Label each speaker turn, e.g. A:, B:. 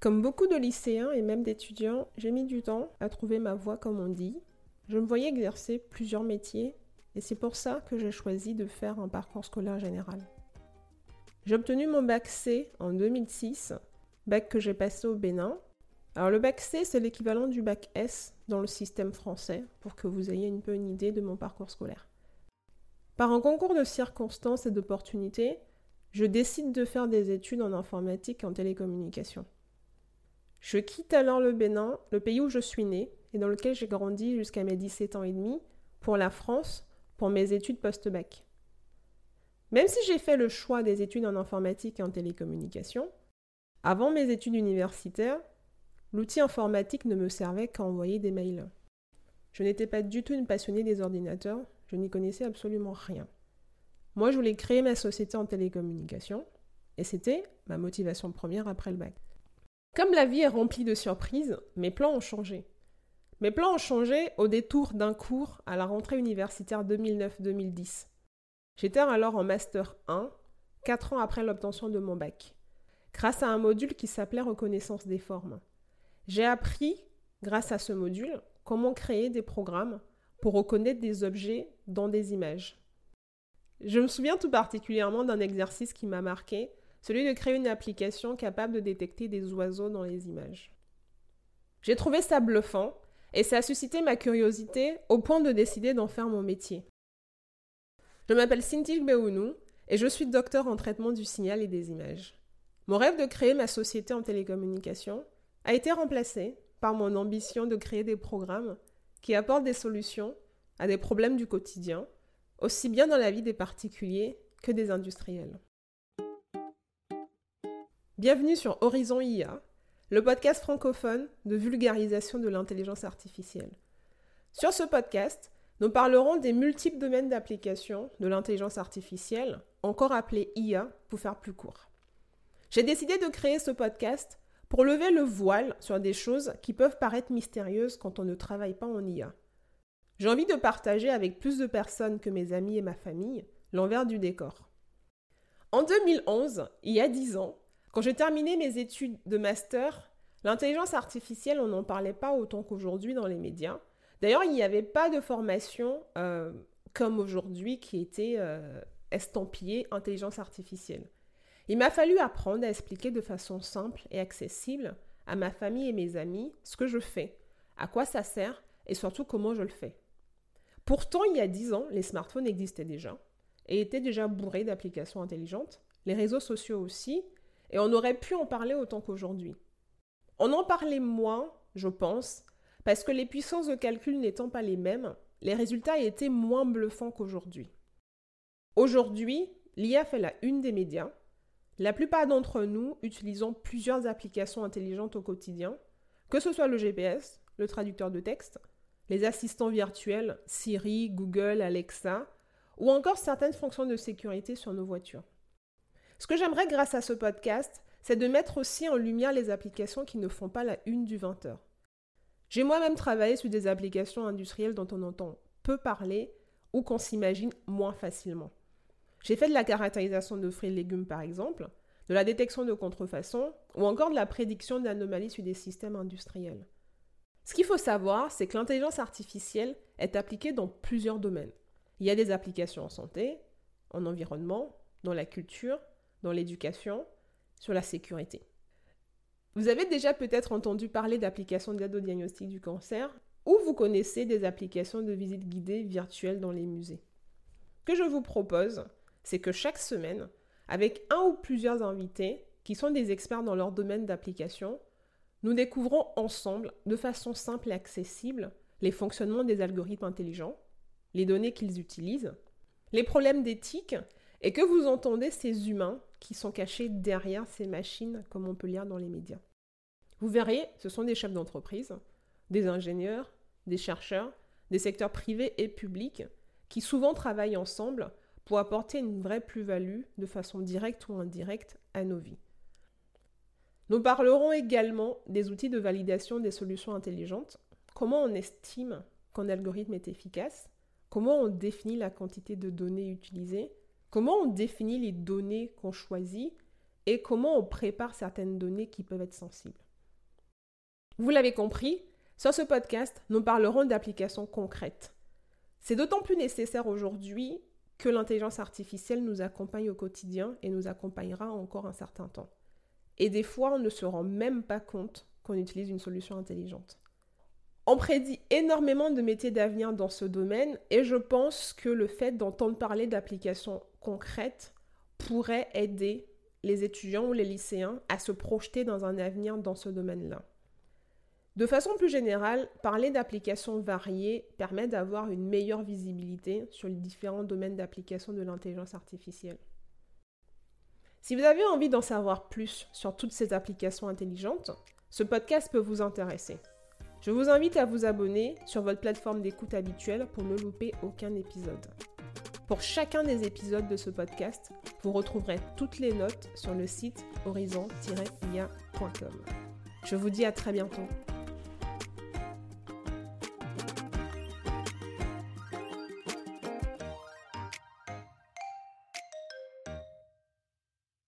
A: Comme beaucoup de lycéens et même d'étudiants, j'ai mis du temps à trouver ma voie comme on dit. Je me voyais exercer plusieurs métiers et c'est pour ça que j'ai choisi de faire un parcours scolaire général. J'ai obtenu mon bac C en 2006, bac que j'ai passé au Bénin. Alors le bac C, c'est l'équivalent du bac S dans le système français, pour que vous ayez un peu une idée de mon parcours scolaire. Par un concours de circonstances et d'opportunités, je décide de faire des études en informatique et en télécommunication. Je quitte alors le Bénin, le pays où je suis né et dans lequel j'ai grandi jusqu'à mes 17 ans et demi, pour la France, pour mes études post-bac. Même si j'ai fait le choix des études en informatique et en télécommunication, avant mes études universitaires, l'outil informatique ne me servait qu'à envoyer des mails. Je n'étais pas du tout une passionnée des ordinateurs, je n'y connaissais absolument rien. Moi, je voulais créer ma société en télécommunication, et c'était ma motivation première après le bac. Comme la vie est remplie de surprises, mes plans ont changé. Mes plans ont changé au détour d'un cours à la rentrée universitaire 2009-2010. J'étais alors en Master 1, 4 ans après l'obtention de mon bac, grâce à un module qui s'appelait Reconnaissance des formes. J'ai appris, grâce à ce module, comment créer des programmes pour reconnaître des objets dans des images. Je me souviens tout particulièrement d'un exercice qui m'a marqué, celui de créer une application capable de détecter des oiseaux dans les images. J'ai trouvé ça bluffant et ça a suscité ma curiosité au point de décider d'en faire mon métier. Je m'appelle Cindy Beounou et je suis docteur en traitement du signal et des images. Mon rêve de créer ma société en télécommunication a été remplacé par mon ambition de créer des programmes qui apportent des solutions à des problèmes du quotidien, aussi bien dans la vie des particuliers que des industriels. Bienvenue sur Horizon IA, le podcast francophone de vulgarisation de l'intelligence artificielle. Sur ce podcast, nous parlerons des multiples domaines d'application de l'intelligence artificielle, encore appelée IA pour faire plus court. J'ai décidé de créer ce podcast pour lever le voile sur des choses qui peuvent paraître mystérieuses quand on ne travaille pas en IA. J'ai envie de partager avec plus de personnes que mes amis et ma famille l'envers du décor. En 2011, il y a 10 ans, quand j'ai terminé mes études de master, l'intelligence artificielle, on n'en parlait pas autant qu'aujourd'hui dans les médias. D'ailleurs, il n'y avait pas de formation euh, comme aujourd'hui qui était euh, estampillée intelligence artificielle. Il m'a fallu apprendre à expliquer de façon simple et accessible à ma famille et mes amis ce que je fais, à quoi ça sert et surtout comment je le fais. Pourtant, il y a dix ans, les smartphones existaient déjà et étaient déjà bourrés d'applications intelligentes, les réseaux sociaux aussi, et on aurait pu en parler autant qu'aujourd'hui. On en parlait moins, je pense, parce que les puissances de calcul n'étant pas les mêmes, les résultats étaient moins bluffants qu'aujourd'hui. Aujourd'hui, l'IA fait la une des médias, la plupart d'entre nous utilisons plusieurs applications intelligentes au quotidien, que ce soit le GPS, le traducteur de texte, les assistants virtuels Siri, Google, Alexa, ou encore certaines fonctions de sécurité sur nos voitures. Ce que j'aimerais grâce à ce podcast, c'est de mettre aussi en lumière les applications qui ne font pas la une du 20h. J'ai moi-même travaillé sur des applications industrielles dont on entend peu parler ou qu'on s'imagine moins facilement. J'ai fait de la caractérisation de fruits et légumes par exemple, de la détection de contrefaçons ou encore de la prédiction d'anomalies sur des systèmes industriels. Ce qu'il faut savoir, c'est que l'intelligence artificielle est appliquée dans plusieurs domaines. Il y a des applications en santé, en environnement, dans la culture, dans l'éducation, sur la sécurité. Vous avez déjà peut-être entendu parler d'applications d'aide au diagnostic du cancer ou vous connaissez des applications de visite guidée virtuelles dans les musées. Ce que je vous propose, c'est que chaque semaine, avec un ou plusieurs invités qui sont des experts dans leur domaine d'application, nous découvrons ensemble, de façon simple et accessible, les fonctionnements des algorithmes intelligents, les données qu'ils utilisent, les problèmes d'éthique, et que vous entendez ces humains qui sont cachés derrière ces machines, comme on peut lire dans les médias. Vous verrez, ce sont des chefs d'entreprise, des ingénieurs, des chercheurs, des secteurs privés et publics, qui souvent travaillent ensemble pour apporter une vraie plus-value de façon directe ou indirecte à nos vies. Nous parlerons également des outils de validation des solutions intelligentes, comment on estime qu'un algorithme est efficace, comment on définit la quantité de données utilisées, comment on définit les données qu'on choisit et comment on prépare certaines données qui peuvent être sensibles? Vous l'avez compris, sur ce podcast, nous parlerons d'applications concrètes. C'est d'autant plus nécessaire aujourd'hui que l'intelligence artificielle nous accompagne au quotidien et nous accompagnera encore un certain temps. Et des fois, on ne se rend même pas compte qu'on utilise une solution intelligente. On prédit énormément de métiers d'avenir dans ce domaine et je pense que le fait d'entendre parler d'applications concrètes pourrait aider les étudiants ou les lycéens à se projeter dans un avenir dans ce domaine-là. De façon plus générale, parler d'applications variées permet d'avoir une meilleure visibilité sur les différents domaines d'application de l'intelligence artificielle. Si vous avez envie d'en savoir plus sur toutes ces applications intelligentes, ce podcast peut vous intéresser. Je vous invite à vous abonner sur votre plateforme d'écoute habituelle pour ne louper aucun épisode. Pour chacun des épisodes de ce podcast, vous retrouverez toutes les notes sur le site horizon-ia.com. Je vous dis à très bientôt.